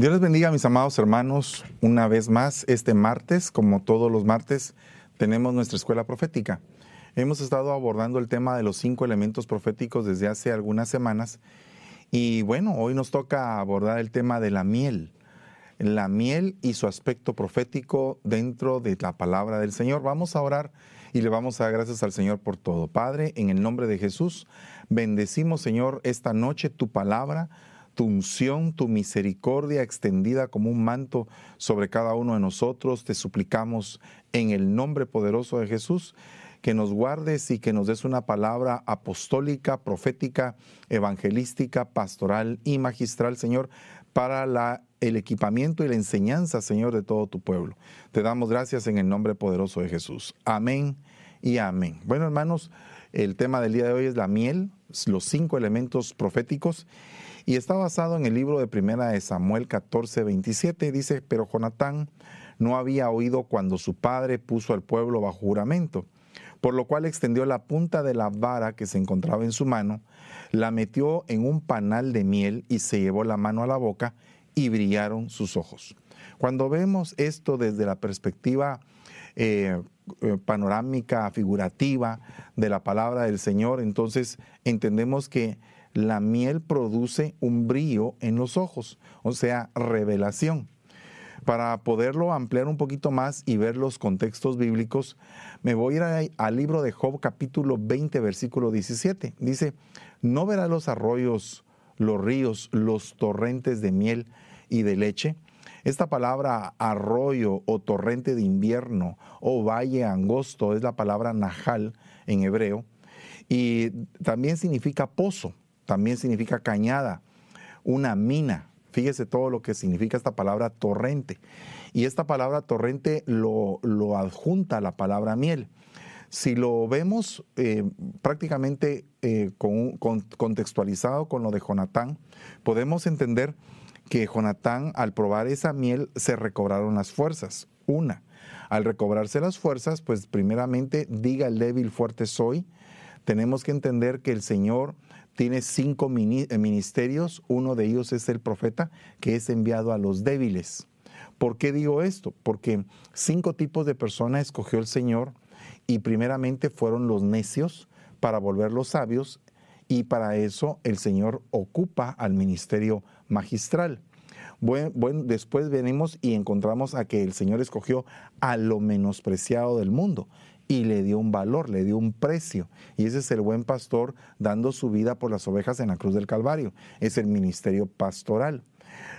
Dios les bendiga, mis amados hermanos. Una vez más, este martes, como todos los martes, tenemos nuestra escuela profética. Hemos estado abordando el tema de los cinco elementos proféticos desde hace algunas semanas. Y bueno, hoy nos toca abordar el tema de la miel. La miel y su aspecto profético dentro de la palabra del Señor. Vamos a orar y le vamos a dar gracias al Señor por todo. Padre, en el nombre de Jesús, bendecimos, Señor, esta noche tu palabra tu unción, tu misericordia extendida como un manto sobre cada uno de nosotros. Te suplicamos en el nombre poderoso de Jesús que nos guardes y que nos des una palabra apostólica, profética, evangelística, pastoral y magistral, Señor, para el equipamiento y la enseñanza, Señor, de todo tu pueblo. Te damos gracias en el nombre poderoso de Jesús. Amén y amén. Bueno, hermanos, el tema del día de hoy es la miel, los cinco elementos proféticos y está basado en el libro de Primera de Samuel 14, 27. Dice, pero Jonatán no había oído cuando su padre puso al pueblo bajo juramento, por lo cual extendió la punta de la vara que se encontraba en su mano, la metió en un panal de miel y se llevó la mano a la boca y brillaron sus ojos. Cuando vemos esto desde la perspectiva eh, eh, panorámica, figurativa de la palabra del Señor, entonces entendemos que la miel produce un brillo en los ojos, o sea, revelación. Para poderlo ampliar un poquito más y ver los contextos bíblicos, me voy a ir al libro de Job capítulo 20, versículo 17. Dice, no verás los arroyos, los ríos, los torrentes de miel y de leche. Esta palabra arroyo o torrente de invierno o valle angosto es la palabra nahal en hebreo y también significa pozo también significa cañada, una mina. Fíjese todo lo que significa esta palabra torrente. Y esta palabra torrente lo, adjunta a la palabra miel. Si lo vemos eh, prácticamente eh, contextualizado con lo de Jonatán, podemos entender que Jonatán al probar esa miel se recobraron las fuerzas. Una, al recobrarse las fuerzas, pues primeramente diga el débil fuerte soy. Tenemos que entender que el Señor tiene cinco eh, ministerios, uno de ellos es el profeta que es enviado a los débiles. ¿Por qué digo esto? Porque cinco tipos de personas escogió el Señor y primeramente fueron los necios para volverlos sabios y para eso el Señor ocupa al ministerio magistral. Bueno, después venimos y encontramos a que el Señor escogió a lo menospreciado del mundo y le dio un valor, le dio un precio. Y ese es el buen pastor dando su vida por las ovejas en la cruz del Calvario. Es el ministerio pastoral.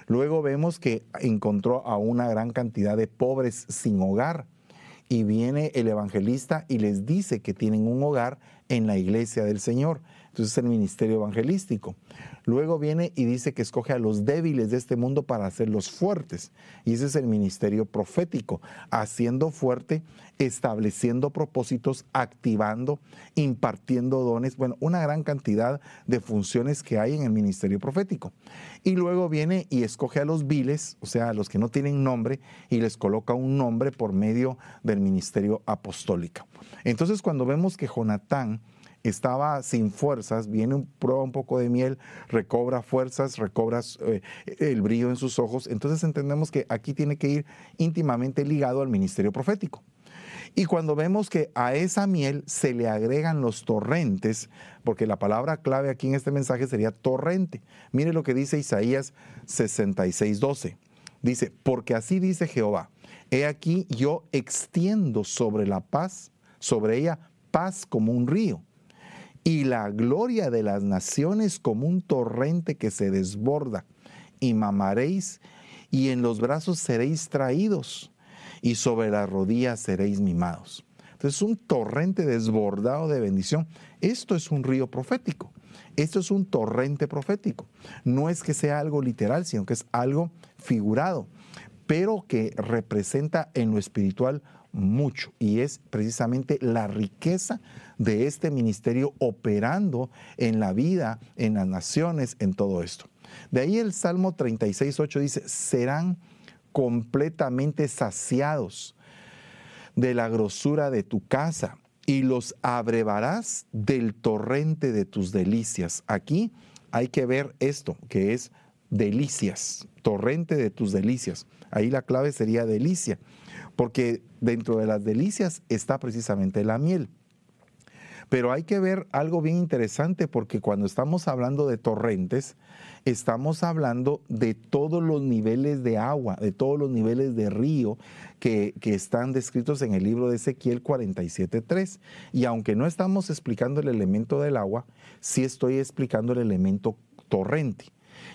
Luego vemos que encontró a una gran cantidad de pobres sin hogar. Y viene el evangelista y les dice que tienen un hogar en la iglesia del Señor. Entonces es el ministerio evangelístico. Luego viene y dice que escoge a los débiles de este mundo para hacerlos fuertes. Y ese es el ministerio profético, haciendo fuerte, estableciendo propósitos, activando, impartiendo dones, bueno, una gran cantidad de funciones que hay en el ministerio profético. Y luego viene y escoge a los viles, o sea, a los que no tienen nombre, y les coloca un nombre por medio del ministerio apostólico. Entonces cuando vemos que Jonatán, estaba sin fuerzas, viene, prueba un poco de miel, recobra fuerzas, recobra eh, el brillo en sus ojos. Entonces entendemos que aquí tiene que ir íntimamente ligado al ministerio profético. Y cuando vemos que a esa miel se le agregan los torrentes, porque la palabra clave aquí en este mensaje sería torrente. Mire lo que dice Isaías 66:12. Dice, porque así dice Jehová, he aquí yo extiendo sobre la paz, sobre ella paz como un río y la gloria de las naciones como un torrente que se desborda, y mamaréis, y en los brazos seréis traídos, y sobre las rodillas seréis mimados. Entonces, un torrente desbordado de bendición. Esto es un río profético. Esto es un torrente profético. No es que sea algo literal, sino que es algo figurado, pero que representa en lo espiritual mucho y es precisamente la riqueza de este ministerio operando en la vida, en las naciones, en todo esto. De ahí el Salmo 36, 8 dice, serán completamente saciados de la grosura de tu casa y los abrevarás del torrente de tus delicias. Aquí hay que ver esto, que es delicias, torrente de tus delicias. Ahí la clave sería delicia, porque dentro de las delicias está precisamente la miel. Pero hay que ver algo bien interesante porque cuando estamos hablando de torrentes, estamos hablando de todos los niveles de agua, de todos los niveles de río que, están descritos en el libro de Ezequiel 47.3. Y aunque no estamos explicando el elemento del agua, sí estoy explicando el elemento torrente.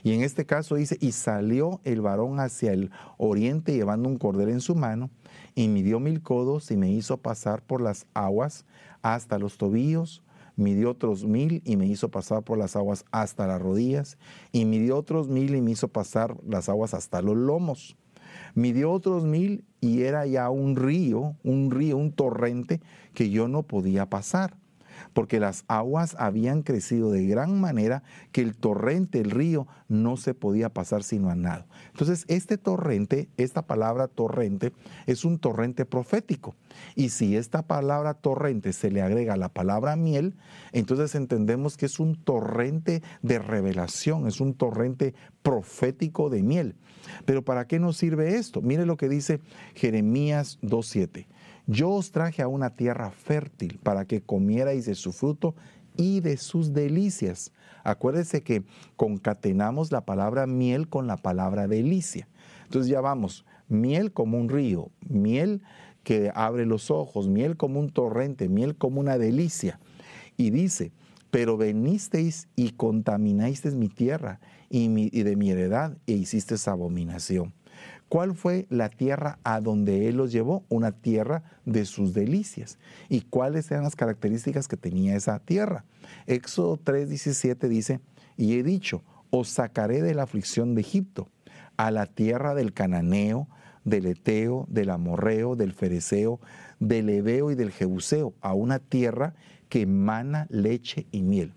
Y en este caso dice, y salió el varón hacia el oriente llevando un cordero en su mano, y midió mil codos y me hizo pasar por las aguas hasta los tobillos, midió otros mil y me hizo pasar por las aguas hasta las rodillas, y midió otros mil y me hizo pasar las aguas hasta los lomos. Midió otros mil y era ya un río, un río, un torrente que yo no podía pasar porque las aguas habían crecido de gran manera que el torrente, el río, no se podía pasar sino a nado. Entonces, este torrente, esta palabra torrente, es un torrente profético. Y si esta palabra torrente se le agrega la palabra miel, entonces entendemos que es un torrente de revelación, es un torrente profético de miel. Pero ¿para qué nos sirve esto? Mire lo que dice Jeremías 2.7. Yo os traje a una tierra fértil para que comierais de su fruto y de sus delicias. Acuérdese que concatenamos la palabra miel con la palabra delicia. Entonces ya vamos, miel como un río, miel que abre los ojos, miel como un torrente, miel como una delicia. Y dice, pero venisteis y contaminasteis mi tierra y, y de mi heredad e hicisteis abominación. ¿Cuál fue la tierra a donde Él los llevó? Una tierra de sus delicias. ¿Y cuáles eran las características que tenía esa tierra? Éxodo 3:17 dice, y he dicho, os sacaré de la aflicción de Egipto, a la tierra del cananeo, del eteo, del amorreo, del fereceo, del ebeo y del jebuseo, a una tierra que emana leche y miel.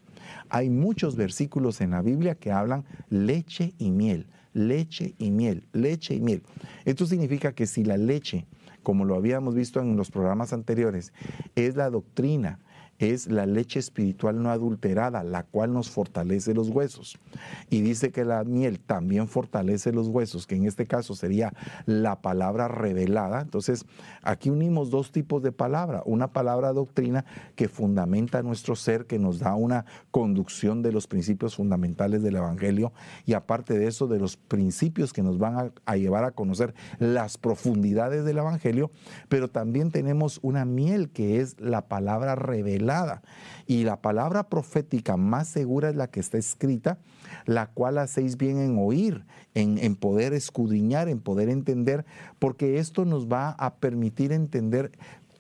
Hay muchos versículos en la Biblia que hablan leche y miel leche y miel, leche y miel. Esto significa que si la leche, como lo habíamos visto en los programas anteriores, es la doctrina, es la leche espiritual no adulterada, la cual nos fortalece los huesos. Y dice que la miel también fortalece los huesos, que en este caso sería la palabra revelada. Entonces, aquí unimos dos tipos de palabra. Una palabra doctrina que fundamenta nuestro ser, que nos da una conducción de los principios fundamentales del Evangelio y aparte de eso, de los principios que nos van a, llevar a conocer las profundidades del Evangelio, pero también tenemos una miel que es la palabra revelada y la palabra profética más segura es la que está escrita, la cual hacéis bien en oír, en, en poder escudriñar, en poder entender, porque esto nos va a permitir entender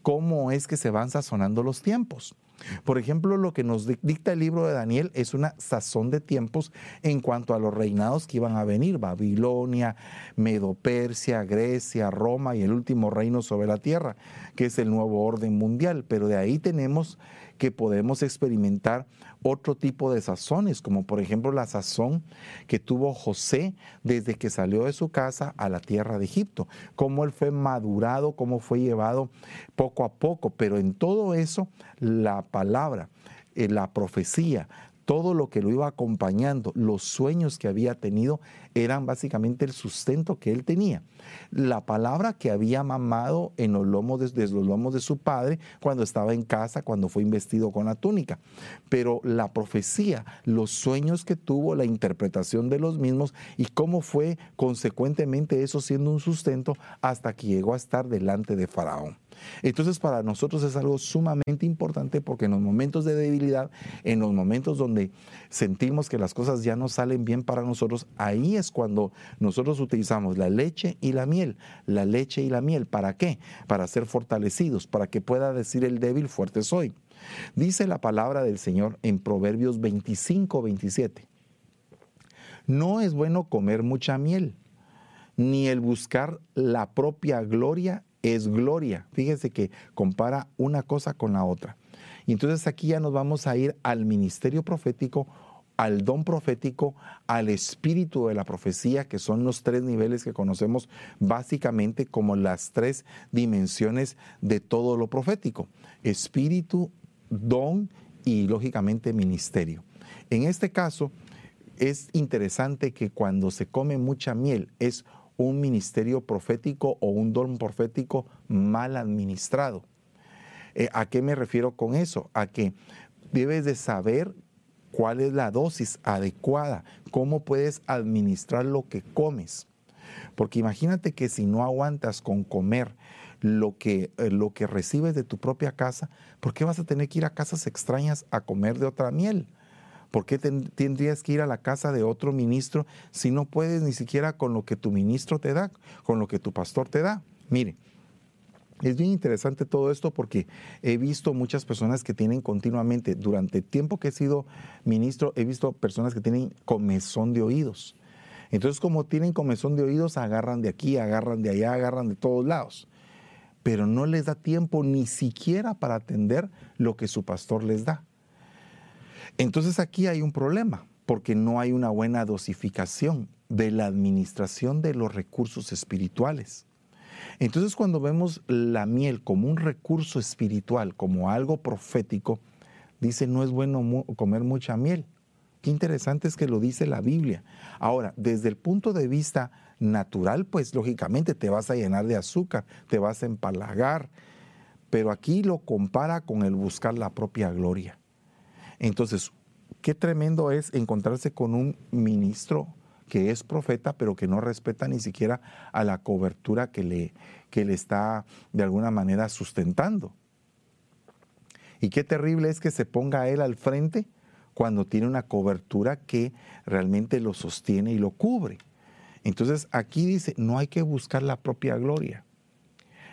cómo es que se van sazonando los tiempos. Por ejemplo, lo que nos dicta el libro de Daniel es una sazón de tiempos en cuanto a los reinados que iban a venir, Babilonia, Medo-Persia, Grecia, Roma y el último reino sobre la tierra, que es el nuevo orden mundial. Pero de ahí tenemos que podemos experimentar otro tipo de sazones, como por ejemplo la sazón que tuvo José desde que salió de su casa a la tierra de Egipto, cómo él fue madurado, cómo fue llevado poco a poco, pero en todo eso la palabra, eh, la profecía, todo lo que lo iba acompañando, los sueños que había tenido, eran básicamente el sustento que él tenía. La palabra que había mamado en los lomos de, los lomos de su padre cuando estaba en casa, cuando fue investido con la túnica. Pero la profecía, los sueños que tuvo, la interpretación de los mismos y cómo fue consecuentemente eso siendo un sustento hasta que llegó a estar delante de Faraón. Entonces para nosotros es algo sumamente importante porque en los momentos de debilidad, en los momentos donde sentimos que las cosas ya no salen bien para nosotros, ahí es cuando nosotros utilizamos la leche y la miel. La leche y la miel, ¿para qué? Para ser fortalecidos, para que pueda decir el débil, fuerte soy. Dice la palabra del Señor en Proverbios 25, 27. No es bueno comer mucha miel, ni el buscar la propia gloria es gloria. Fíjese que compara una cosa con la otra. Y entonces aquí ya nos vamos a ir al ministerio profético, al don profético, al espíritu de la profecía, que son los tres niveles que conocemos básicamente como las tres dimensiones de todo lo profético. Espíritu, don y lógicamente ministerio. En este caso, es interesante que cuando se come mucha miel es un ministerio profético o un don profético mal administrado. Eh, ¿A qué me refiero con eso? A que debes de saber cuál es la dosis adecuada, cómo puedes administrar lo que comes. Porque imagínate que si no aguantas con comer lo que, eh, lo que recibes de tu propia casa, ¿por qué vas a tener que ir a casas extrañas a comer de otra miel? ¿Por qué tendrías que ir a la casa de otro ministro si no puedes ni siquiera con lo que tu ministro te da, con lo que tu pastor te da? Mire, es bien interesante todo esto porque he visto muchas personas que tienen continuamente, durante el tiempo que he sido ministro, he visto personas que tienen comezón de oídos. Entonces, como tienen comezón de oídos, agarran de aquí, agarran de allá, agarran de todos lados. Pero no les da tiempo ni siquiera para atender lo que su pastor les da. Entonces aquí hay un problema, porque no hay una buena dosificación de la administración de los recursos espirituales. Entonces cuando vemos la miel como un recurso espiritual, como algo profético, dice no es bueno comer mucha miel. Qué interesante es que lo dice la Biblia. Ahora, desde el punto de vista natural, pues lógicamente te vas a llenar de azúcar, te vas a empalagar, pero aquí lo compara con el buscar la propia gloria. Entonces, qué tremendo es encontrarse con un ministro que es profeta, pero que no respeta ni siquiera a la cobertura que le, que le está de alguna manera sustentando. Y qué terrible es que se ponga él al frente cuando tiene una cobertura que realmente lo sostiene y lo cubre. Entonces aquí dice, no hay que buscar la propia gloria.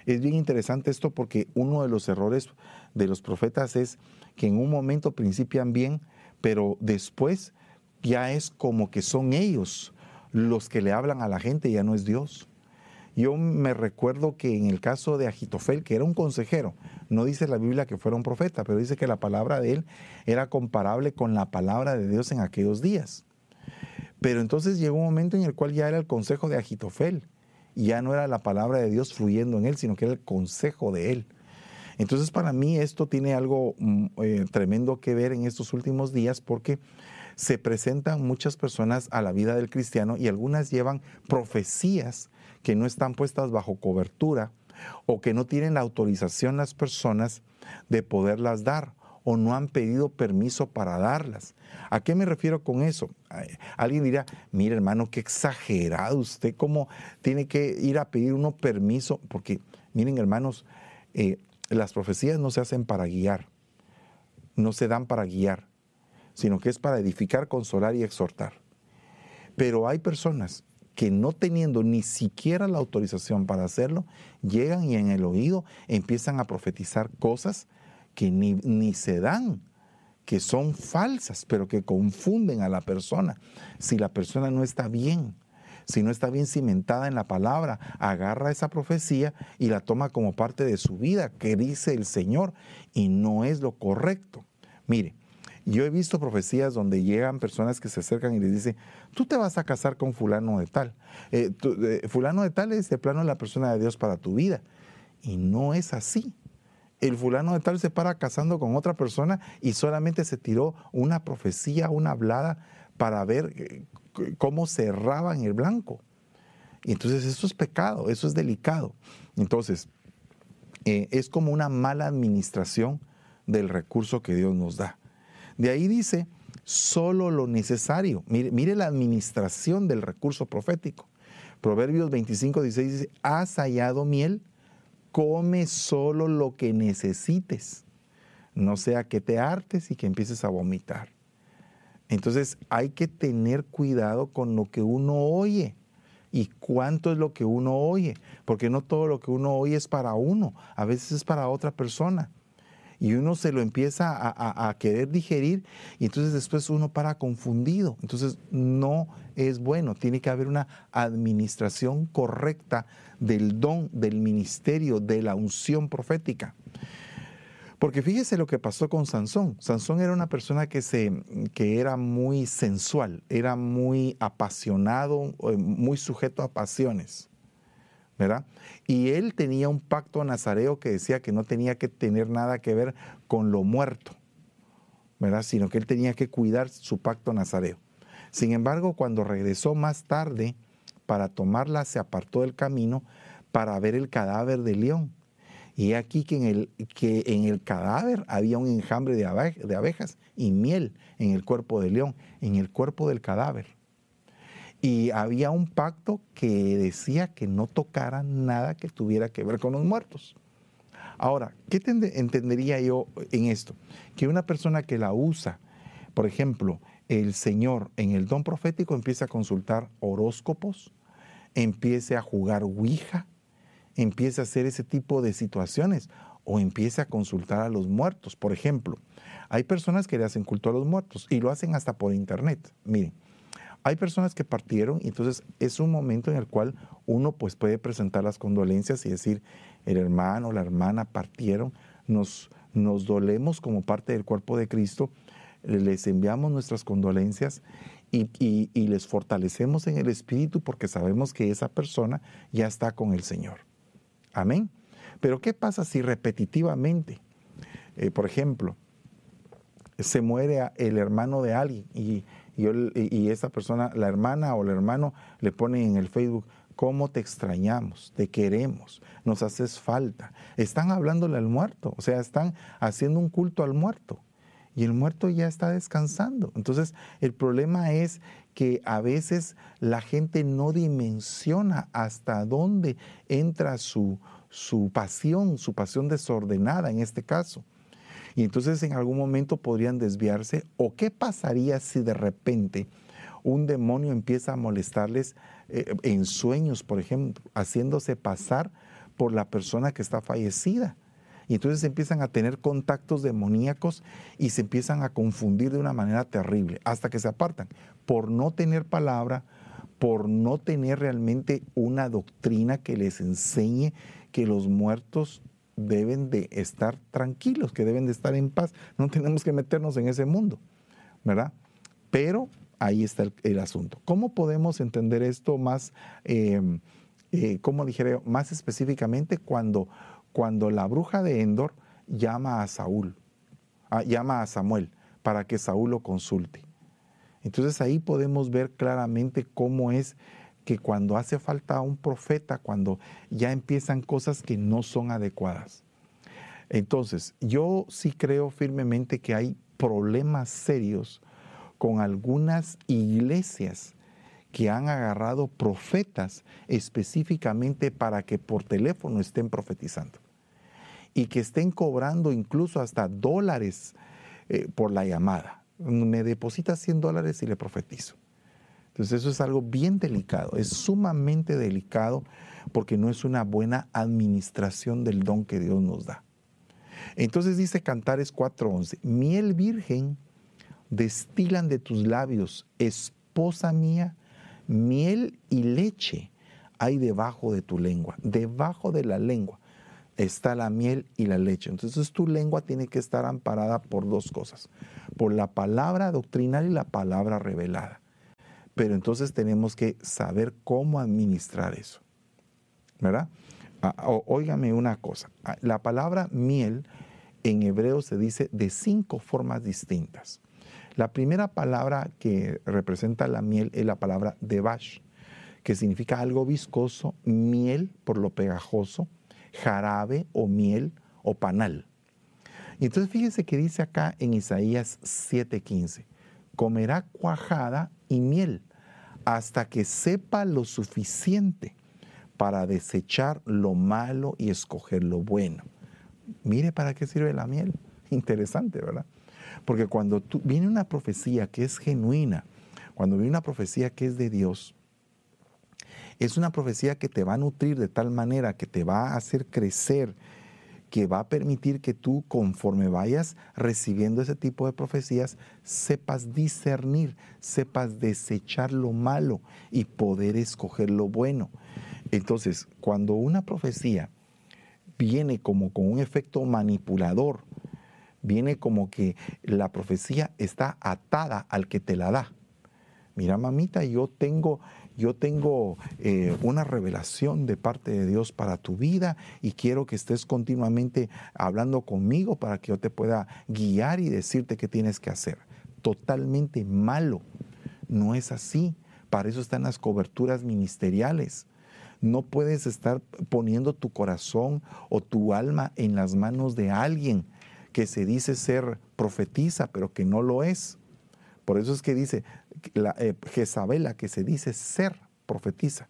Es bien interesante esto porque uno de los errores de los profetas es que en un momento principian bien, pero después ya es como que son ellos los que le hablan a la gente, ya no es Dios. Yo me recuerdo que en el caso de Agitofel, que era un consejero, no dice la Biblia que fuera un profeta, pero dice que la palabra de él era comparable con la palabra de Dios en aquellos días. Pero entonces llegó un momento en el cual ya era el consejo de Agitofel, y ya no era la palabra de Dios fluyendo en él, sino que era el consejo de él. Entonces para mí esto tiene algo mm, eh, tremendo que ver en estos últimos días porque se presentan muchas personas a la vida del cristiano y algunas llevan profecías que no están puestas bajo cobertura o que no tienen la autorización las personas de poderlas dar o no han pedido permiso para darlas. ¿A qué me refiero con eso? Alguien dirá, mire hermano, qué exagerado usted, cómo tiene que ir a pedir uno permiso, porque miren hermanos, eh, las profecías no se hacen para guiar, no se dan para guiar, sino que es para edificar, consolar y exhortar. Pero hay personas que no teniendo ni siquiera la autorización para hacerlo, llegan y en el oído empiezan a profetizar cosas que ni, ni se dan, que son falsas, pero que confunden a la persona. Si la persona no está bien, si no está bien cimentada en la palabra, agarra esa profecía y la toma como parte de su vida, que dice el Señor, y no es lo correcto. Mire, yo he visto profecías donde llegan personas que se acercan y les dicen, tú te vas a casar con fulano de tal. Eh, eh, fulano de tal es de plano la persona de Dios para tu vida. Y no es así. El fulano de tal se para casando con otra persona y solamente se tiró una profecía, una hablada para ver eh, cómo cerraban el blanco. Y entonces eso es pecado, eso es delicado. Entonces, eh, es como una mala administración del recurso que Dios nos da. De ahí dice, solo lo necesario. Mire, mire la administración del recurso profético. Proverbios 25, 16 dice, has hallado miel, come solo lo que necesites. No sea que te hartes y que empieces a vomitar. Entonces hay que tener cuidado con lo que uno oye y cuánto es lo que uno oye, porque no todo lo que uno oye es para uno, a veces es para otra persona. Y uno se lo empieza a, querer digerir y entonces después uno para confundido. Entonces no es bueno, tiene que haber una administración correcta del don, del ministerio, de la unción profética. Porque fíjese lo que pasó con Sansón. Sansón era una persona que, se, que era muy sensual, era muy apasionado, eh, muy sujeto a pasiones. ¿verdad? Y él tenía un pacto nazareo que decía que no tenía que tener nada que ver con lo muerto, ¿verdad? Sino que él tenía que cuidar su pacto nazareo. Sin embargo, cuando regresó más tarde para tomarla, se apartó del camino para ver el cadáver de león. Y aquí que en el, que en el cadáver había un enjambre de, abejas y miel en el cuerpo del león, en el cuerpo del cadáver. Y había un pacto que decía que no tocara nada que tuviera que ver con los muertos. Ahora, ¿qué entendería yo en esto? Que una persona que la usa, por ejemplo, el Señor en el don profético empieza a consultar horóscopos, empiece a jugar Ouija, empiece a hacer ese tipo de situaciones o empiece a consultar a los muertos. Por ejemplo, hay personas que le hacen culto a los muertos y lo hacen hasta por internet. Miren, hay personas que partieron y entonces es un momento en el cual uno pues puede presentar las condolencias y decir, el hermano, la hermana partieron, nos, nos dolemos como parte del cuerpo de Cristo, les enviamos nuestras condolencias y, y, les fortalecemos en el espíritu porque sabemos que esa persona ya está con el Señor. Amén. Pero ¿qué pasa si repetitivamente, eh, por ejemplo, se muere el hermano de alguien y y, esa persona, la hermana o el hermano, le pone en el Facebook, cómo te extrañamos, te queremos, nos haces falta. Están hablándole al muerto, o sea, están haciendo un culto al muerto. Y el muerto ya está descansando. Entonces, el problema es que a veces la gente no dimensiona hasta dónde entra su, su pasión, su pasión desordenada en este caso. Y entonces en algún momento podrían desviarse. ¿O qué pasaría si de repente un demonio empieza a molestarles eh, en sueños, por ejemplo, haciéndose pasar por la persona que está fallecida? Y entonces empiezan a tener contactos demoníacos y se empiezan a confundir de una manera terrible, hasta que se apartan, por no tener palabra, por no tener realmente una doctrina que les enseñe que los muertos deben de estar tranquilos, que deben de estar en paz. No tenemos que meternos en ese mundo, ¿verdad? Pero ahí está el, asunto. ¿Cómo podemos entender esto más, eh, eh, como dijera más específicamente cuando, cuando la bruja de Endor llama a Saúl, ah, llama a Samuel para que Saúl lo consulte? Entonces ahí podemos ver claramente cómo es que cuando hace falta un profeta, cuando ya empiezan cosas que no son adecuadas. Entonces, yo sí creo firmemente que hay problemas serios con algunas iglesias que han agarrado profetas específicamente para que por teléfono estén profetizando y que estén cobrando incluso hasta dólares eh, por la llamada. Me deposita 100 dólares y le profetizo. Entonces eso es algo bien delicado, es sumamente delicado porque no es una buena administración del don que Dios nos da. Entonces dice Cantares 4:11, miel virgen destilan de tus labios, esposa mía, miel y leche hay debajo de tu lengua, debajo de la lengua está la miel y la leche. Entonces tu lengua tiene que estar amparada por dos cosas, por la palabra doctrinal y la palabra revelada. Pero entonces tenemos que saber cómo administrar eso. ¿Verdad? Ah, óigame una cosa. Ah, la palabra miel en hebreo se dice de cinco formas distintas. La primera palabra que representa la miel es la palabra devash, que significa algo viscoso, miel por lo pegajoso, jarabe o miel o panal. Y entonces fíjese que dice acá en Isaías 7:15, comerá cuajada y miel hasta que sepa lo suficiente para desechar lo malo y escoger lo bueno. Mire para qué sirve la miel. Interesante, ¿verdad? Porque cuando viene una profecía que es genuina, cuando viene una profecía que es de Dios, es una profecía que te va a nutrir de tal manera que te va a hacer crecer, que va a permitir que tú, conforme vayas recibiendo ese tipo de profecías, sepas discernir, sepas desechar lo malo y poder escoger lo bueno. Entonces, cuando una profecía viene como con un efecto manipulador, viene como que la profecía está atada al que te la da. Mira, mamita, yo tengo yo tengo eh, una revelación de parte de Dios para tu vida y quiero que estés continuamente hablando conmigo para que yo te pueda guiar y decirte qué tienes que hacer. Totalmente malo. No es así. Para eso están las coberturas ministeriales. No puedes estar poniendo tu corazón o tu alma en las manos de alguien que se dice ser profetiza, pero que no lo es. Por eso es que dice la, eh, Jezabela, que se dice ser profetiza.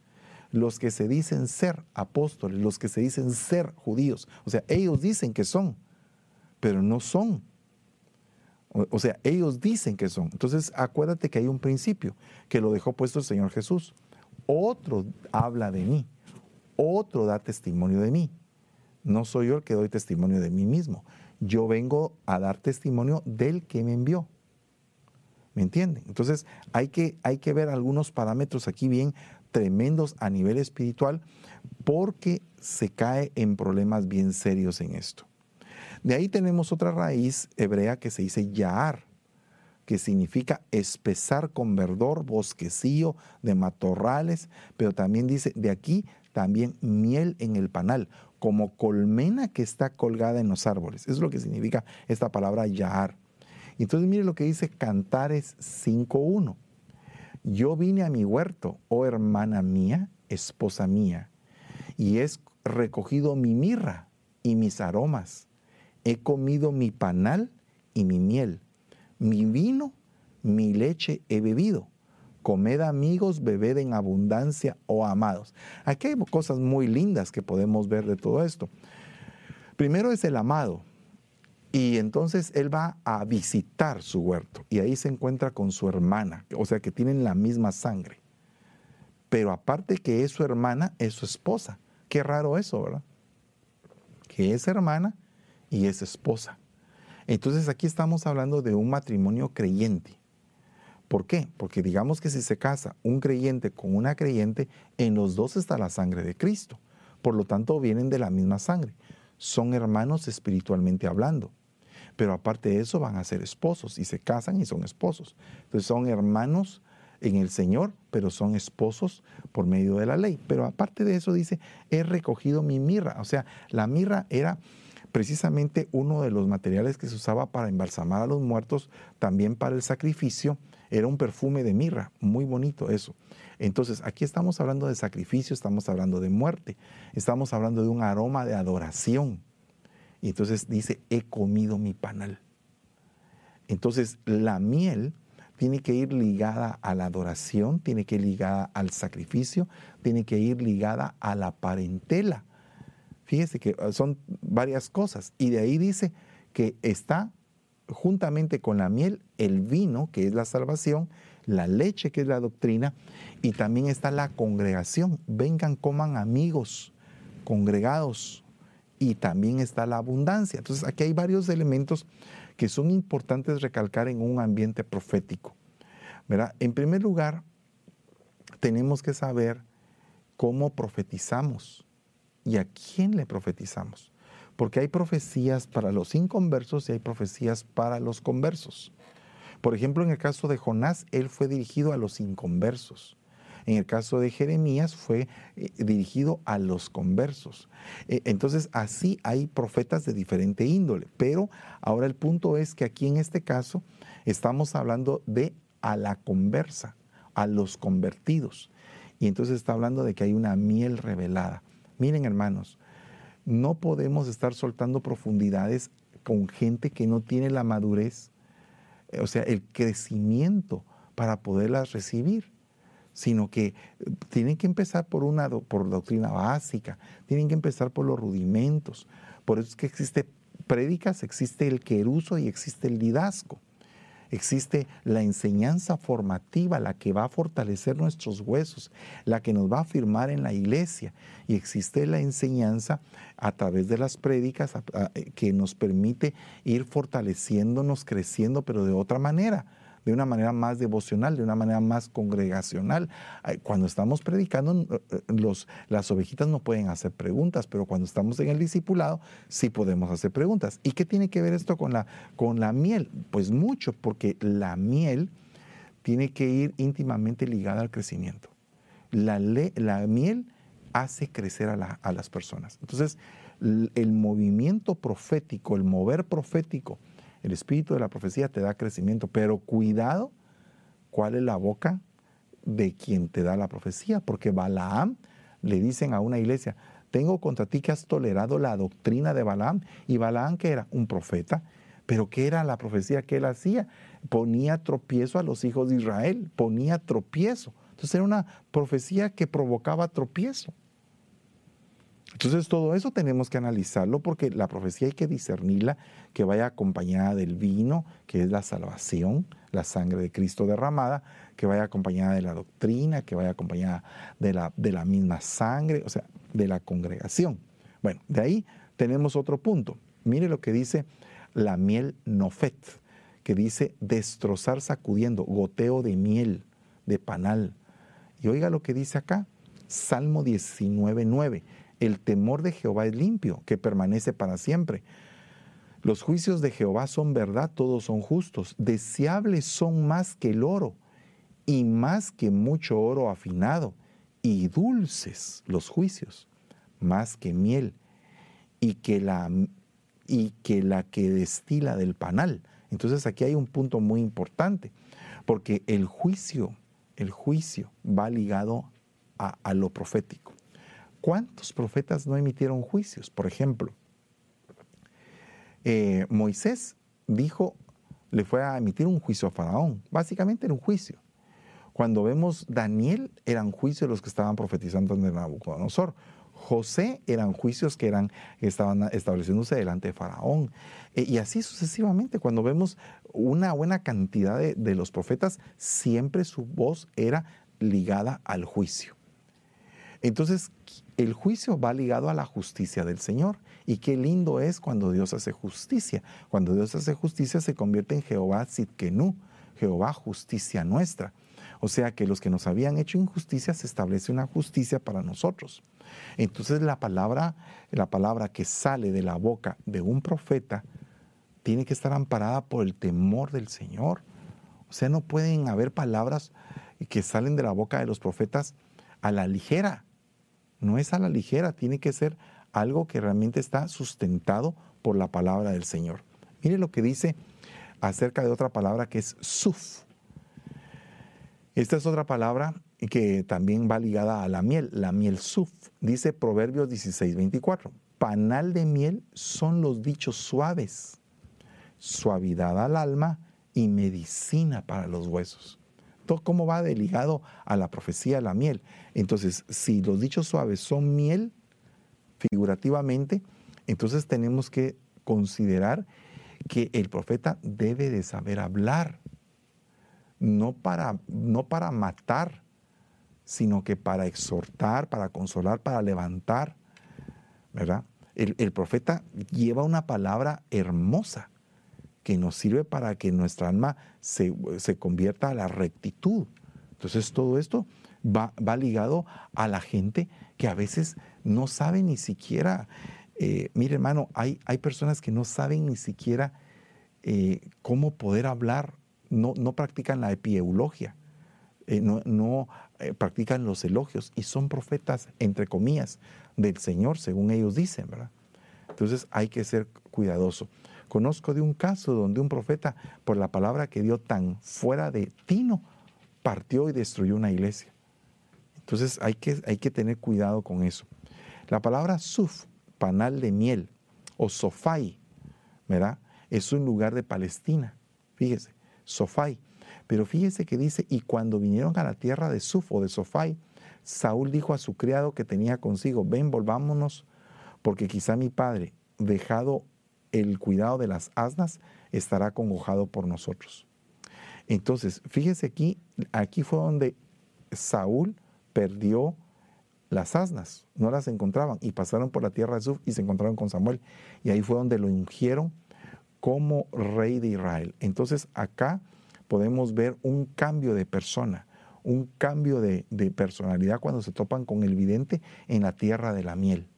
Los que se dicen ser apóstoles, los que se dicen ser judíos. O sea, ellos dicen que son, pero no son. O sea, ellos dicen que son. Entonces, acuérdate que hay un principio que lo dejó puesto el Señor Jesús. Otro habla de mí, otro da testimonio de mí. No soy yo el que doy testimonio de mí mismo. Yo vengo a dar testimonio del que me envió. ¿Me entienden? Entonces, hay que, hay que ver algunos parámetros aquí bien tremendos a nivel espiritual porque se cae en problemas bien serios en esto. De ahí tenemos otra raíz hebrea que se dice yaar, que significa espesar con verdor, bosquecillo de matorrales, pero también dice de aquí también miel en el panal, como colmena que está colgada en los árboles. Es lo que significa esta palabra yaar. Entonces mire lo que dice Cantares 5.1. Yo vine a mi huerto, oh hermana mía, esposa mía, y he recogido mi mirra y mis aromas he comido mi panal y mi miel, mi vino, mi leche he bebido. Comed amigos, bebed en abundancia, oh amados. Aquí hay cosas muy lindas que podemos ver de todo esto. Primero es el amado. Y entonces él va a visitar su huerto y ahí se encuentra con su hermana, o sea que tienen la misma sangre. Pero aparte que es su hermana, es su esposa. Qué raro eso, ¿verdad? Que es hermana y es esposa. Entonces aquí estamos hablando de un matrimonio creyente. ¿Por qué? Porque digamos que si se casa un creyente con una creyente, en los dos está la sangre de Cristo. Por lo tanto, vienen de la misma sangre. Son hermanos espiritualmente hablando. Pero aparte de eso, van a ser esposos y se casan y son esposos. Entonces son hermanos en el Señor, pero son esposos por medio de la ley. Pero aparte de eso dice, he recogido mi mirra. O sea, la mirra era precisamente uno de los materiales que se usaba para embalsamar a los muertos, también para el sacrificio, era un perfume de mirra, muy bonito eso. Entonces, aquí estamos hablando de sacrificio, estamos hablando de muerte, estamos hablando de un aroma de adoración. Y entonces dice, he comido mi panal. Entonces, la miel tiene que ir ligada a la adoración, tiene que ir ligada al sacrificio, tiene que ir ligada a la parentela Fíjese que ah, son varias cosas. Y de ahí dice que está juntamente con la miel el vino, que es la salvación, la leche, que es la doctrina, y también está la congregación. Vengan, coman amigos, congregados, y también está la abundancia. Entonces aquí hay varios elementos que son importantes recalcar en un ambiente profético. ¿verdad? En primer lugar, tenemos que saber cómo profetizamos y a quién le profetizamos. Porque hay profecías para los inconversos y hay profecías para los conversos. Por ejemplo, en el caso de Jonás, él fue dirigido a los inconversos. En el caso de Jeremías fue eh, dirigido a los conversos. Eh, entonces, así hay profetas de diferente índole. Pero ahora el punto es que aquí en este caso estamos hablando de a la conversa, a los convertidos. Y entonces está hablando de que hay una miel revelada. Miren hermanos, no podemos estar soltando profundidades con gente que no tiene la madurez, o sea, el crecimiento para poderlas recibir, sino que eh, tienen que empezar por una por doctrina básica, tienen que empezar por los rudimentos. Por eso es que existe prédicas, existe el queruso y existe el didasco. Existe la enseñanza formativa, la que va a fortalecer nuestros huesos, la que nos va a afirmar en la iglesia. Y existe la enseñanza a través de las prédicas que nos permite ir fortaleciéndonos, creciendo, pero de otra manera de una manera más devocional, de una manera más congregacional. Cuando estamos predicando, eh, las ovejitas no pueden hacer preguntas, pero cuando estamos en el discipulado, sí podemos hacer preguntas. ¿Y qué tiene que ver esto con la, con la miel? Pues mucho, porque la miel tiene que ir íntimamente ligada al crecimiento. La, la miel hace crecer a, a las personas. Entonces, el movimiento profético, el mover profético, el espíritu de la profecía te da crecimiento, pero cuidado cuál es la boca de quien te da la profecía, porque Balaam le dicen a una iglesia, tengo contra ti que has tolerado la doctrina de Balaam. Y Balaam que era un profeta, pero ¿qué era la profecía que él hacía? Ponía tropiezo a los hijos de Israel, ponía tropiezo. Entonces era una profecía que provocaba tropiezo. Entonces todo eso tenemos que analizarlo porque la profecía hay que discernirla, que vaya acompañada del vino, que es la salvación, la sangre de Cristo derramada, que vaya acompañada de la doctrina, que vaya acompañada de la, de la misma sangre, o sea, de la congregación. Bueno, de ahí tenemos otro punto. Mire lo que dice la miel nofet, que dice destrozar sacudiendo, goteo de miel, de panal. Y oiga lo que dice acá, Salmo 19.9 el temor de Jehová es limpio, que permanece para siempre. Los juicios de Jehová son verdad, todos son justos. Deseables son más que el oro y más que mucho oro afinado. Y dulces los juicios, más que miel y que la, y que, la que destila del panal. Entonces aquí hay un punto muy importante, porque el juicio, el juicio va ligado a lo profético. ¿Cuántos profetas no emitieron juicios? Por ejemplo, eh, Moisés dijo, le fue a emitir un juicio a Faraón. Básicamente era un juicio. Cuando vemos Daniel, eran juicios los que estaban profetizando en Nabucodonosor. José eran juicios que, eran, estaban estableciéndose delante de Faraón. Eh, y así sucesivamente, cuando vemos una buena cantidad de los profetas, siempre su voz era ligada al juicio. Entonces, el juicio va ligado a la justicia del Señor. Y qué lindo es cuando Dios hace justicia. Cuando Dios hace justicia se convierte en Jehová Sitkenu, Jehová justicia nuestra. O sea que los que nos habían hecho injusticia se establece una justicia para nosotros. Entonces la palabra, la palabra que sale de la boca de un profeta tiene que estar amparada por el temor del Señor. O sea, no pueden haber palabras que salen de la boca de los profetas a la ligera no es a la ligera, tiene que ser algo que realmente está sustentado por la palabra del Señor. Mire lo que dice acerca de otra palabra que es suf. Esta es otra palabra que también va ligada a la miel, la miel suf. Dice Proverbios 16, 24. Panal de miel son los dichos suaves, suavidad al alma y medicina para los huesos cómo va de ligado a la profecía, la miel. Entonces, si los dichos suaves son miel, figurativamente, entonces tenemos que considerar que el profeta debe de saber hablar, no para, no para matar, sino que para exhortar, para consolar, para levantar, ¿verdad? el profeta lleva una palabra hermosa que nos sirve para que nuestra alma se, convierta a la rectitud. Entonces todo esto va, va, ligado a la gente que a veces no sabe ni siquiera, eh, mire hermano, hay, hay personas que no saben ni siquiera eh, cómo poder hablar, no, no practican la epieulogía, eh, no, no practican los elogios y son profetas, entre comillas, del Señor, según ellos dicen, ¿verdad? Entonces hay que ser cuidadoso. Conozco de un caso donde un profeta, por la palabra que dio tan fuera de tino, partió y destruyó una iglesia. Entonces hay que, hay que tener cuidado con eso. La palabra suf, panal de miel, o sofai, ¿verdad? Es un lugar de Palestina. Fíjese, sofai. Pero fíjese que dice, y cuando vinieron a la tierra de Suf o de Sofai, Saúl dijo a su criado que tenía consigo, ven, volvámonos, porque quizá mi padre, dejado el cuidado de las asnas estará congojado por nosotros. Entonces, fíjese aquí, aquí fue donde Saúl perdió las asnas, no las encontraban y pasaron por la tierra de Suf y se encontraron con Samuel. Y ahí fue donde lo ungieron como rey de Israel. Entonces acá podemos ver un cambio de persona, un cambio de, de personalidad cuando se topan con el vidente en la tierra de la miel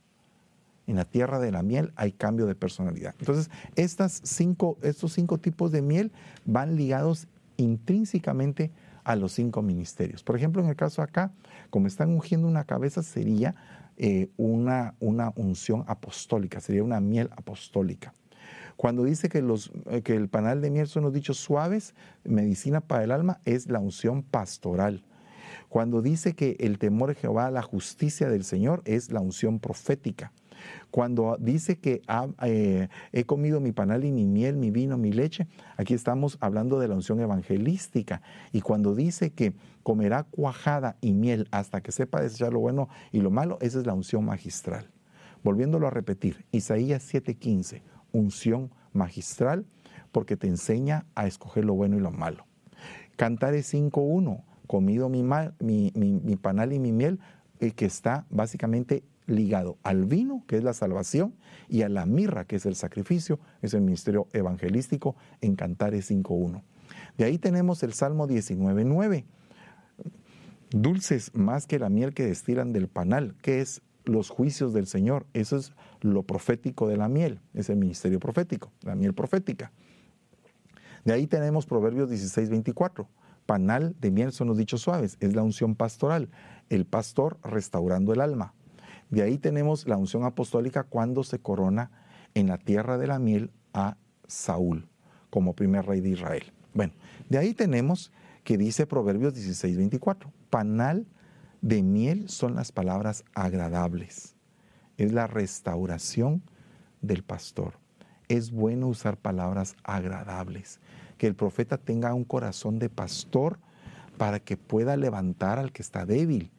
en la tierra de la miel hay cambio de personalidad. Entonces, estos cinco tipos de miel van ligados intrínsecamente a los cinco ministerios. Por ejemplo, en el caso acá, como están ungiendo una cabeza, sería eh, una, una unción apostólica, sería una miel apostólica. Cuando dice que, eh, que el panal de miel son los dichos suaves, medicina para el alma, es la unción pastoral. Cuando dice que el temor de Jehová, la justicia del Señor, es la unción profética. Cuando dice que eh, he comido mi panal y mi miel, mi vino, mi leche, aquí estamos hablando de la unción evangelística. Y cuando dice que comerá cuajada y miel hasta que sepa desechar lo bueno y lo malo, esa es la unción magistral. Volviéndolo a repetir, Isaías 7:15, unción magistral porque te enseña a escoger lo bueno y lo malo. Cantares 5.1, comido mi, mi, panal y mi miel, el que está básicamente ligado al vino, que es la salvación, y a la mirra, que es el sacrificio, es el ministerio evangelístico en Cantares 5.1. De ahí tenemos el Salmo 19.9. Dulces más que la miel que destilan del panal, que es los juicios del Señor. Eso es lo profético de la miel, es el ministerio profético, la miel profética. De ahí tenemos Proverbios 16.24. Panal de miel son los dichos suaves, es la unción pastoral, el pastor restaurando el alma. De ahí tenemos la unción apostólica cuando se corona en la tierra de la miel a Saúl como primer rey de Israel. Bueno, de ahí tenemos que dice Proverbios 16.24. panal de miel son las palabras agradables. Es la restauración del pastor. Es bueno usar palabras agradables. Que el profeta tenga un corazón de pastor para que pueda levantar al que está débil,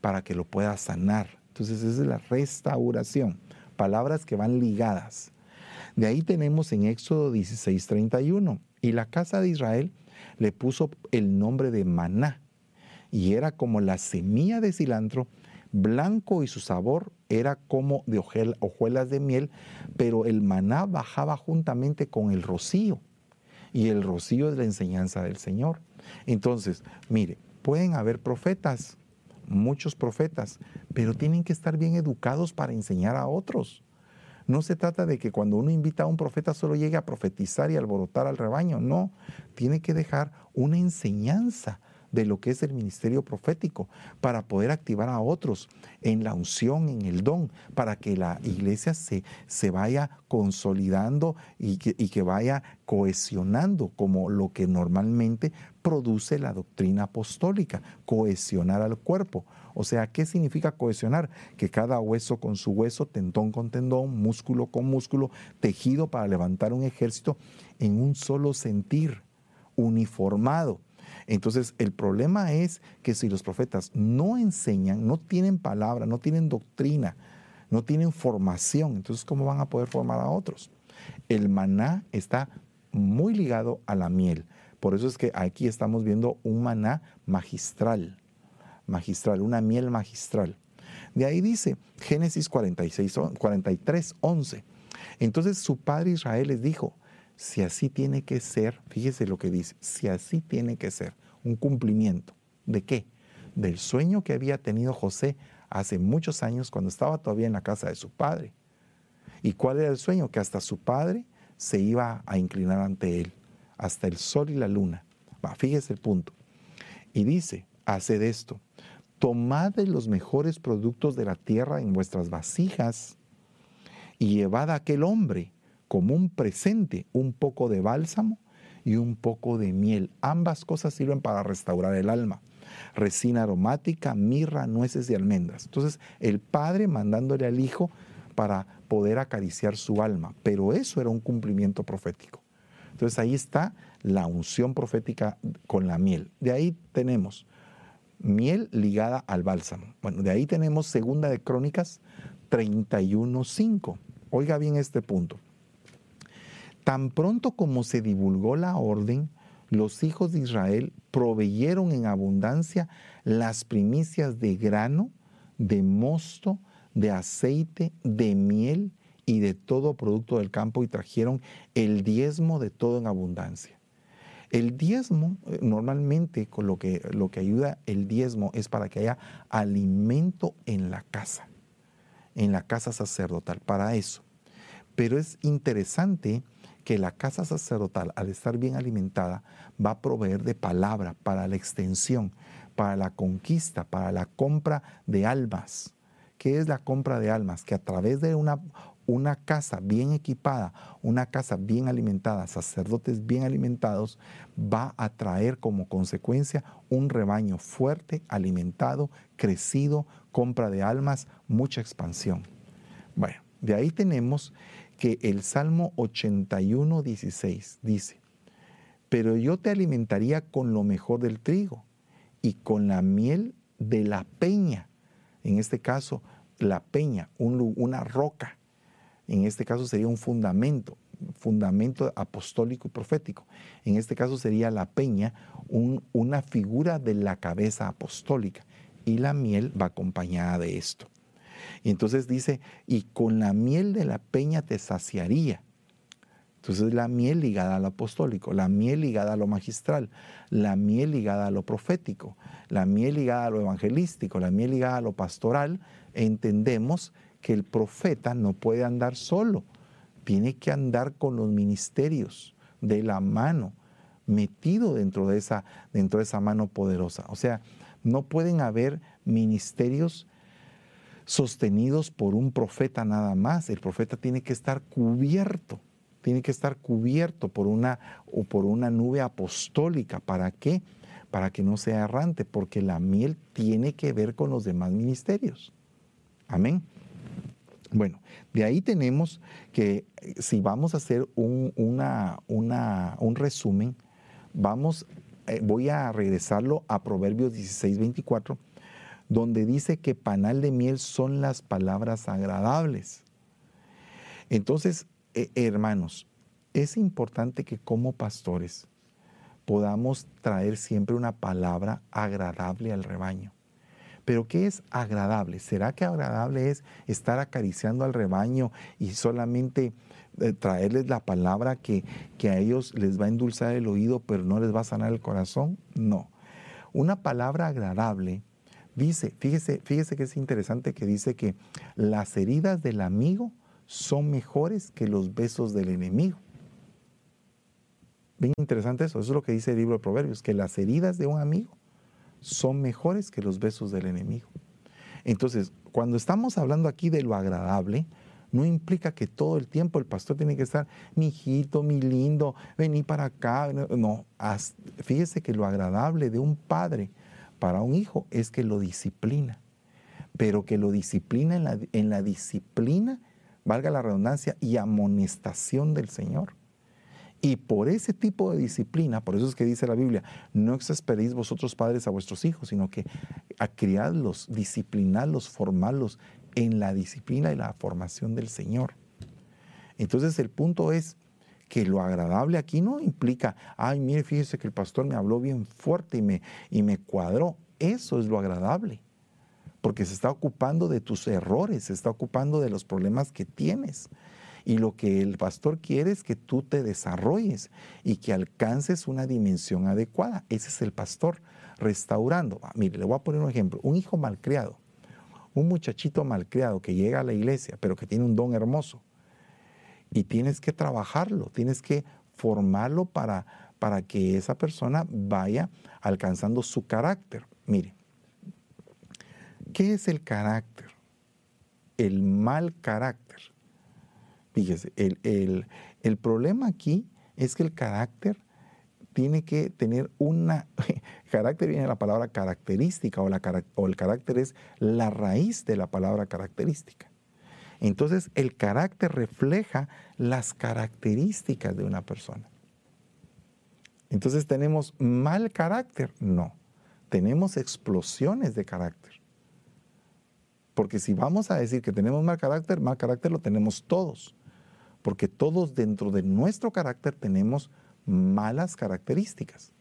para que lo pueda sanar. Entonces esa es la restauración. Palabras que van ligadas. De ahí tenemos en Éxodo 16:31. Y la casa de Israel le puso el nombre de maná y era como la semilla de cilantro, blanco y su sabor era como de hojuelas de miel, pero el maná bajaba juntamente con el rocío. Y el rocío es la enseñanza del Señor. Entonces, mire, pueden haber profetas, muchos profetas, pero tienen que estar bien educados para enseñar a otros. No se trata de que cuando uno invita a un profeta solo llegue a profetizar y alborotar al rebaño, no, tiene que dejar una enseñanza de lo que es el ministerio profético, para poder activar a otros en la unción, en el don, para que la iglesia se, se vaya consolidando y que, y que vaya cohesionando como lo que normalmente produce la doctrina apostólica, cohesionar al cuerpo. O sea, ¿qué significa cohesionar? Que cada hueso con su hueso, tendón con tendón, músculo con músculo, tejido para levantar un ejército en un solo sentir, uniformado entonces, el problema es que si los profetas no enseñan, no tienen palabra, no tienen doctrina, no tienen formación, entonces, ¿cómo van a poder formar a otros? El maná está muy ligado a la miel. Por eso es que aquí estamos viendo un maná magistral, magistral, una miel magistral. De ahí dice Génesis 46, 43, 11. Entonces su padre Israel les dijo, si así tiene que ser, fíjese lo que dice, si así tiene que ser, un cumplimiento. ¿De qué? Del sueño que había tenido José hace muchos años cuando estaba todavía en la casa de su padre. ¿Y cuál era el sueño? Que hasta su padre se iba a inclinar ante él, hasta el sol y la luna. Fíjese el punto. Y dice, haced esto, tomad los mejores productos de la tierra en vuestras vasijas y llevad a aquel hombre como un presente un poco de bálsamo y un poco de miel. Ambas cosas sirven para restaurar el alma. Resina aromática, mirra, nueces y almendras. Entonces, el padre mandándole al hijo para poder acariciar su alma. Pero eso era un cumplimiento profético. Entonces ahí está la unción profética con la miel. De ahí tenemos miel ligada al bálsamo. Bueno, de ahí tenemos segunda de Crónicas 31.5. Oiga bien este punto. Tan pronto como se divulgó la orden, los hijos de Israel proveyeron en abundancia las primicias de grano, de mosto, de aceite, de miel y de todo producto del campo y trajeron el diezmo de todo en abundancia. El diezmo, eh, normalmente con lo que, lo que ayuda el diezmo es para que haya alimento en la casa, en la casa sacerdotal, para eso. Pero es interesante que la casa sacerdotal, al estar bien alimentada, va a proveer de palabra para la extensión, para la conquista, para la compra de almas, ¿Qué es la compra de almas? Que a través de una, una casa bien equipada, una casa bien alimentada, sacerdotes bien alimentados, va a traer como consecuencia un rebaño fuerte, alimentado, crecido, compra de almas, mucha expansión. Bueno, de ahí tenemos que el Salmo 81, 16 dice, pero yo te alimentaría con lo mejor del trigo y con la miel de la peña. En este caso, la peña, una roca. En este caso sería un fundamento, fundamento apostólico y profético. En este caso sería la peña, una figura de la cabeza apostólica. Y la miel va acompañada de esto. Y entonces dice, y con la miel de la peña te saciaría. Entonces la miel ligada a lo apostólico, la miel ligada a lo magistral, la miel ligada a lo profético, la miel ligada a lo evangelístico, la miel ligada a lo pastoral, entendemos que el profeta no puede andar solo, tiene que andar con los ministerios de la mano, metido dentro de esa, dentro de esa mano poderosa. O sea, no pueden haber ministerios sostenidos por un profeta nada más. El profeta tiene que estar cubierto, tiene que estar cubierto por una, o por una nube apostólica. ¿Para qué? Para que no sea errante, porque la miel tiene que ver con los demás ministerios. Amén. Bueno, de ahí tenemos que si vamos a hacer un, un resumen, vamos, eh, voy a regresarlo a Proverbios 16, 24 donde dice que panal de miel son las palabras agradables. Entonces, eh, hermanos, es importante que como pastores podamos traer siempre una palabra agradable al rebaño. Pero ¿qué es agradable? ¿Será que agradable es estar acariciando al rebaño y solamente eh, traerles la palabra que, que a ellos les va a endulzar el oído, pero no les va a sanar el corazón? No. Una palabra agradable Dice, fíjese, fíjese que es interesante que dice que las heridas del amigo son mejores que los besos del enemigo. Bien interesante eso, eso es lo que dice el libro de Proverbios, que las heridas de un amigo son mejores que los besos del enemigo. Entonces, cuando estamos hablando aquí de lo agradable, no implica que todo el tiempo el pastor tiene que estar, mi hijito, mi lindo, vení para acá. No, fíjese que lo agradable de un padre para un hijo es que lo disciplina, pero que lo disciplina en la, en la disciplina, valga la redundancia, y amonestación del Señor. Y por ese tipo de disciplina, por eso es que dice la Biblia, no exasperéis vosotros padres a vuestros hijos, sino que a criarlos, disciplinarlos, formarlos en la disciplina y la formación del Señor. Entonces el punto es, que lo agradable aquí no implica, ay, mire, fíjese que el pastor me habló bien fuerte y me, y me cuadró. Eso es lo agradable, porque se está ocupando de tus errores, se está ocupando de los problemas que tienes. Y lo que el pastor quiere es que tú te desarrolles y que alcances una dimensión adecuada. Ese es el pastor restaurando. Ah, mire, le voy a poner un ejemplo. Un hijo malcriado, un muchachito malcriado que llega a la iglesia, pero que tiene un don hermoso y tienes que trabajarlo, tienes que formarlo para, para que esa persona vaya alcanzando su carácter. Mire, ¿qué es el carácter? El mal carácter. Fíjese, el, el problema aquí es que el carácter tiene que tener una... carácter viene de la palabra característica o, la, o el carácter es la raíz de la palabra característica. Entonces el carácter refleja las características de una persona. Entonces tenemos mal carácter, no. Tenemos explosiones de carácter. Porque si vamos a decir que tenemos mal carácter, mal carácter lo tenemos todos. Porque todos dentro de nuestro carácter tenemos malas características.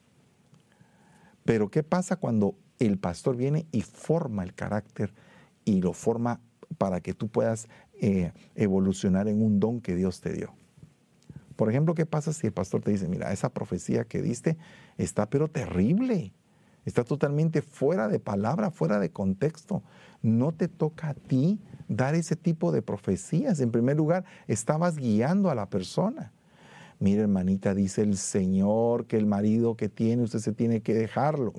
Pero ¿qué pasa cuando el pastor viene y forma el carácter y lo forma para que tú puedas eh, evolucionar en un don que Dios te dio. Por ejemplo, ¿qué pasa si el pastor te dice, mira, esa profecía que diste está pero terrible, está totalmente fuera de palabra, fuera de contexto? No te toca a ti dar ese tipo de profecías. En primer lugar, estabas guiando a la persona. Mira, hermanita, dice el Señor que el marido que tiene, usted se tiene que dejarlo.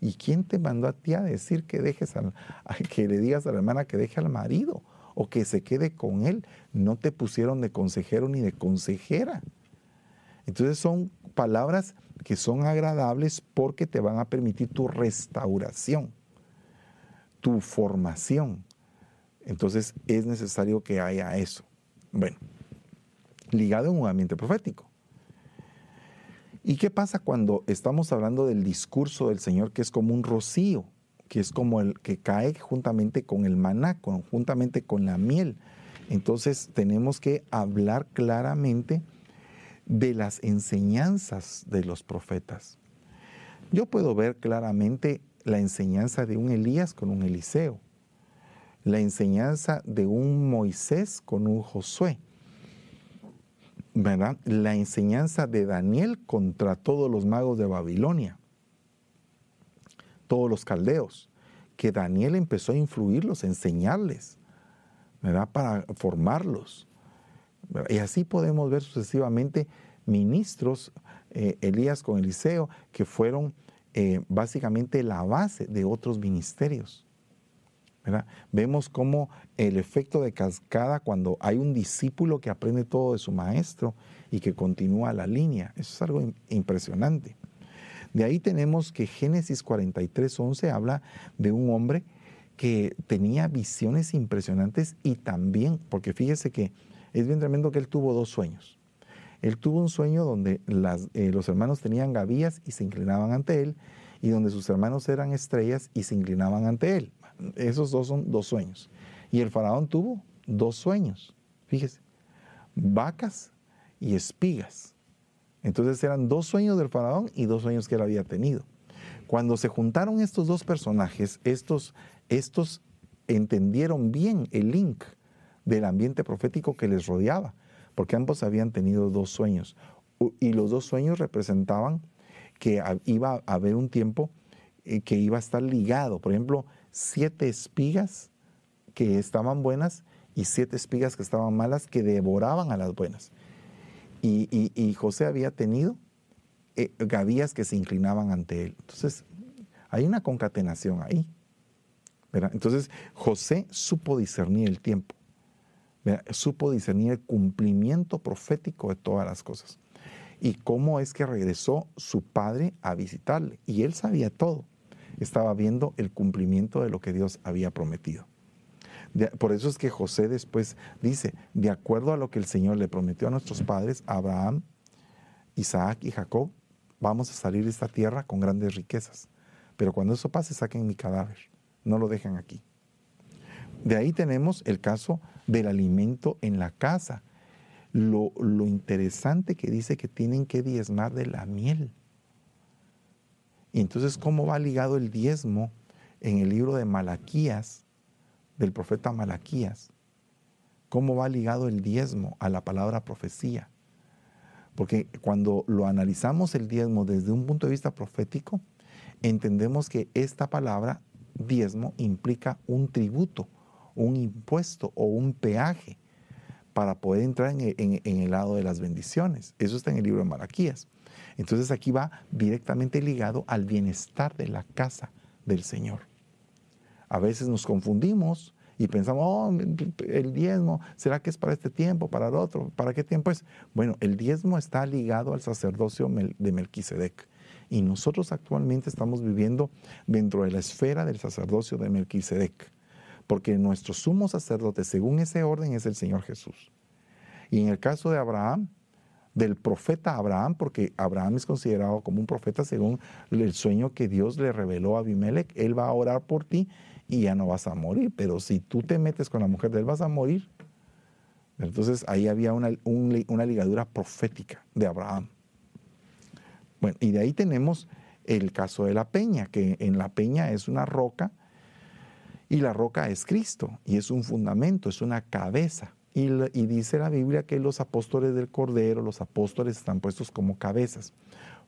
¿Y quién te mandó a ti a decir que dejes al, que le digas a la hermana que deje al marido o que se quede con él? No te pusieron de consejero ni de consejera. Entonces son palabras que son agradables porque te van a permitir tu restauración, tu formación. Entonces es necesario que haya eso. Bueno, ligado en un ambiente profético. ¿Y qué pasa cuando estamos hablando del discurso del Señor que es como un rocío, que es como el que cae juntamente con el maná, juntamente con la miel? Entonces tenemos que hablar claramente de las enseñanzas de los profetas. Yo puedo ver claramente la enseñanza de un Elías con un Eliseo, la enseñanza de un Moisés con un Josué, ¿verdad? La enseñanza de Daniel contra todos los magos de Babilonia, todos los caldeos, que Daniel empezó a influirlos, a enseñarles, ¿verdad? Para formarlos. Y así podemos ver sucesivamente ministros, eh, Elías con Eliseo, que fueron eh, básicamente la base de otros ministerios. Vemos cómo el efecto de cascada cuando hay un discípulo que aprende todo de su maestro y que continúa la línea. Eso es algo impresionante. De ahí tenemos que Génesis 43, 11 habla de un hombre que tenía visiones impresionantes y también, porque fíjese que es bien tremendo que él tuvo dos sueños. Él tuvo un sueño donde eh, los hermanos tenían gavillas y se inclinaban ante él, y donde sus hermanos eran estrellas y se inclinaban ante él. Esos dos son dos sueños. Y el faraón tuvo dos sueños, fíjese, vacas y espigas. Entonces eran dos sueños del faraón y dos sueños que él había tenido. Cuando se juntaron estos dos personajes, estos, estos entendieron bien el link del ambiente profético que les rodeaba, porque ambos habían tenido dos sueños. Y los dos sueños representaban que iba a haber un tiempo eh, que iba a estar ligado. Por ejemplo, siete espigas que estaban buenas y siete espigas que estaban malas que devoraban a las buenas. Y, José había tenido eh, que se inclinaban ante él. Entonces, hay una concatenación ahí. Entonces, José supo discernir el tiempo supo discernir el cumplimiento profético de todas las cosas. Y cómo es que regresó su padre a visitarle. Y él sabía todo. Estaba viendo el cumplimiento de lo que Dios había prometido. Por eso es que José después dice, de acuerdo a lo que el Señor le prometió a nuestros padres, Abraham, Isaac y Jacob, vamos a salir de esta tierra con grandes riquezas. Pero cuando eso pase, saquen mi cadáver. No lo dejen aquí. De ahí tenemos el caso del alimento en la casa. Lo, interesante que dice que tienen que diezmar de la miel. Y entonces, ¿cómo va ligado el diezmo en el libro de Malaquías, del profeta Malaquías? ¿Cómo va ligado el diezmo a la palabra profecía? Porque cuando lo analizamos el diezmo desde un punto de vista profético, entendemos que esta palabra diezmo implica un tributo, un impuesto o un peaje para poder entrar en, el lado de las bendiciones. Eso está en el libro de Malaquías. Entonces aquí va directamente ligado al bienestar de la casa del Señor. A veces nos confundimos y pensamos, oh, el diezmo, ¿será que es para este tiempo, para el otro? ¿Para qué tiempo es? Bueno, el diezmo está ligado al sacerdocio de Melquisedec. Y nosotros actualmente estamos viviendo dentro de la esfera del sacerdocio de Melquisedec porque nuestro sumo sacerdote, según ese orden, es el Señor Jesús. Y en el caso de Abraham, del profeta Abraham, porque Abraham es considerado como un profeta según el sueño que Dios le reveló a Abimelech, él va a orar por ti y ya no vas a morir, pero si tú te metes con la mujer de él vas a morir. Entonces ahí había una, una ligadura profética de Abraham. Bueno, y de ahí tenemos el caso de la peña, que en la peña es una roca y la roca es Cristo y es un fundamento, es una cabeza. Y, dice la Biblia que los apóstoles del Cordero, los apóstoles están puestos como cabezas,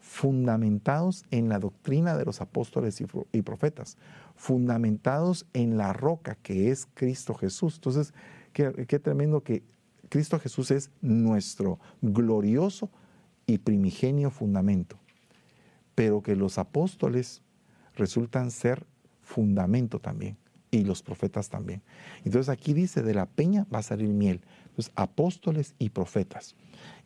fundamentados en la doctrina de los apóstoles y, profetas, fundamentados en la roca que es Cristo Jesús. Entonces, qué, tremendo que Cristo Jesús es nuestro glorioso y primigenio fundamento, pero que los apóstoles resultan ser fundamento también y los profetas también. Entonces aquí dice, de la peña va a salir miel. Entonces, apóstoles y profetas.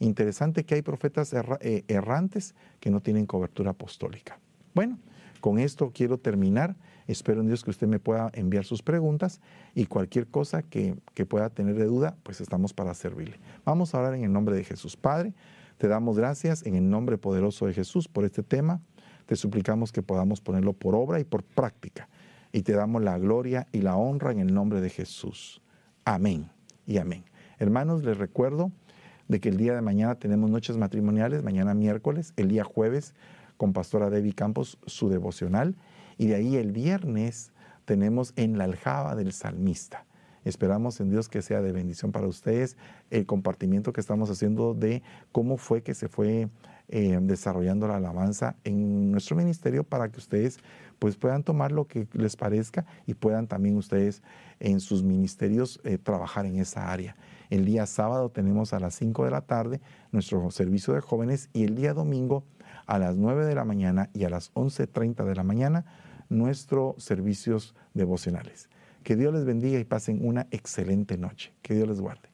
Interesante que hay profetas eh, errantes que no tienen cobertura apostólica. Bueno, con esto quiero terminar. Espero en Dios que usted me pueda enviar sus preguntas y cualquier cosa que, que pueda tener de duda, pues estamos para servirle. Vamos a orar en el nombre de Jesús. Padre, te damos gracias en el nombre poderoso de Jesús por este tema. Te suplicamos que podamos ponerlo por obra y por práctica. Y te damos la gloria y la honra en el nombre de Jesús. Amén y amén. Hermanos, les recuerdo de que el día de mañana tenemos noches matrimoniales, mañana miércoles, el día jueves con Pastora Debbie Campos su devocional y de ahí el viernes tenemos en la aljaba del salmista. Esperamos en Dios que sea de bendición para ustedes el compartimiento que estamos haciendo de cómo fue que se fue eh, desarrollando la alabanza en nuestro ministerio para que ustedes pues puedan tomar lo que les parezca y puedan también ustedes en sus ministerios eh, trabajar en esa área. El día sábado tenemos a las 5 de la tarde nuestro servicio de jóvenes y el día domingo a las 9 de la mañana y a las 11.30 de la mañana nuestros servicios devocionales. Que Dios les bendiga y pasen una excelente noche. Que Dios les guarde.